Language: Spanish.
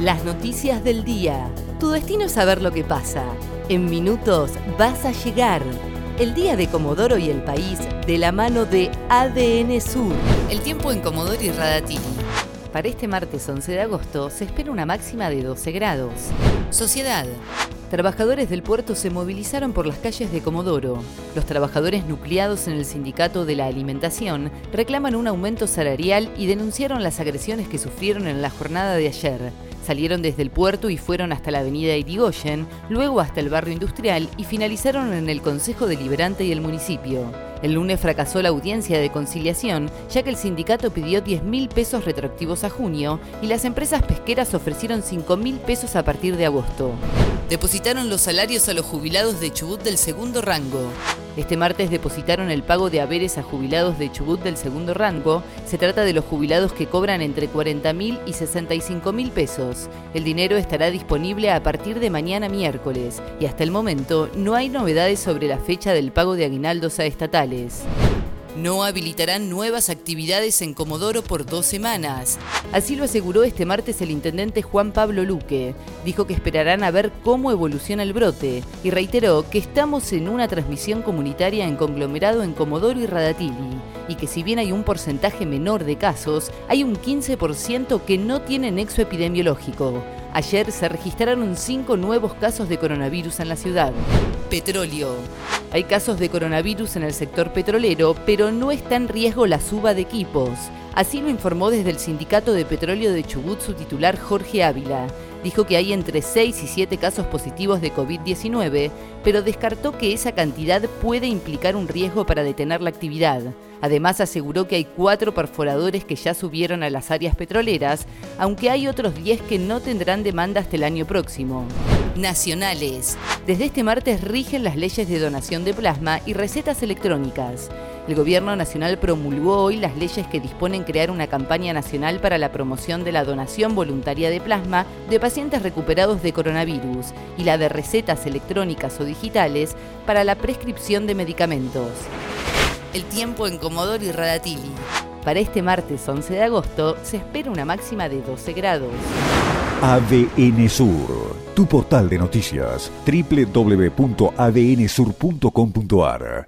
Las noticias del día. Tu destino es saber lo que pasa. En minutos vas a llegar. El día de Comodoro y el país de la mano de ADN Sur. El tiempo en Comodoro y Radatili. Para este martes 11 de agosto se espera una máxima de 12 grados. Sociedad. Trabajadores del puerto se movilizaron por las calles de Comodoro. Los trabajadores nucleados en el sindicato de la alimentación reclaman un aumento salarial y denunciaron las agresiones que sufrieron en la jornada de ayer. Salieron desde el puerto y fueron hasta la avenida Irigoyen, luego hasta el barrio industrial y finalizaron en el Consejo Deliberante y el municipio. El lunes fracasó la audiencia de conciliación, ya que el sindicato pidió 10 mil pesos retroactivos a junio y las empresas pesqueras ofrecieron 5 mil pesos a partir de agosto depositaron los salarios a los jubilados de Chubut del segundo rango. Este martes depositaron el pago de haberes a jubilados de Chubut del segundo rango. Se trata de los jubilados que cobran entre 40 mil y 65 mil pesos. El dinero estará disponible a partir de mañana miércoles y hasta el momento no hay novedades sobre la fecha del pago de aguinaldos a estatales. No habilitarán nuevas actividades en Comodoro por dos semanas. Así lo aseguró este martes el intendente Juan Pablo Luque. Dijo que esperarán a ver cómo evoluciona el brote y reiteró que estamos en una transmisión comunitaria en conglomerado en Comodoro y Radatili y que si bien hay un porcentaje menor de casos, hay un 15% que no tiene nexo epidemiológico. Ayer se registraron cinco nuevos casos de coronavirus en la ciudad. Petróleo. Hay casos de coronavirus en el sector petrolero, pero no está en riesgo la suba de equipos. Así lo informó desde el Sindicato de Petróleo de Chubut su titular Jorge Ávila. Dijo que hay entre 6 y 7 casos positivos de COVID-19, pero descartó que esa cantidad puede implicar un riesgo para detener la actividad. Además aseguró que hay cuatro perforadores que ya subieron a las áreas petroleras, aunque hay otros 10 que no tendrán demanda hasta el año próximo. Nacionales. Desde este martes rigen las leyes de donación de plasma y recetas electrónicas. El Gobierno Nacional promulgó hoy las leyes que disponen crear una campaña nacional para la promoción de la donación voluntaria de plasma de pacientes recuperados de coronavirus y la de recetas electrónicas o digitales para la prescripción de medicamentos. El tiempo en Comodoro y Radatili. Para este martes 11 de agosto se espera una máxima de 12 grados. ADN Sur, tu portal de noticias, www.adnsur.com.ar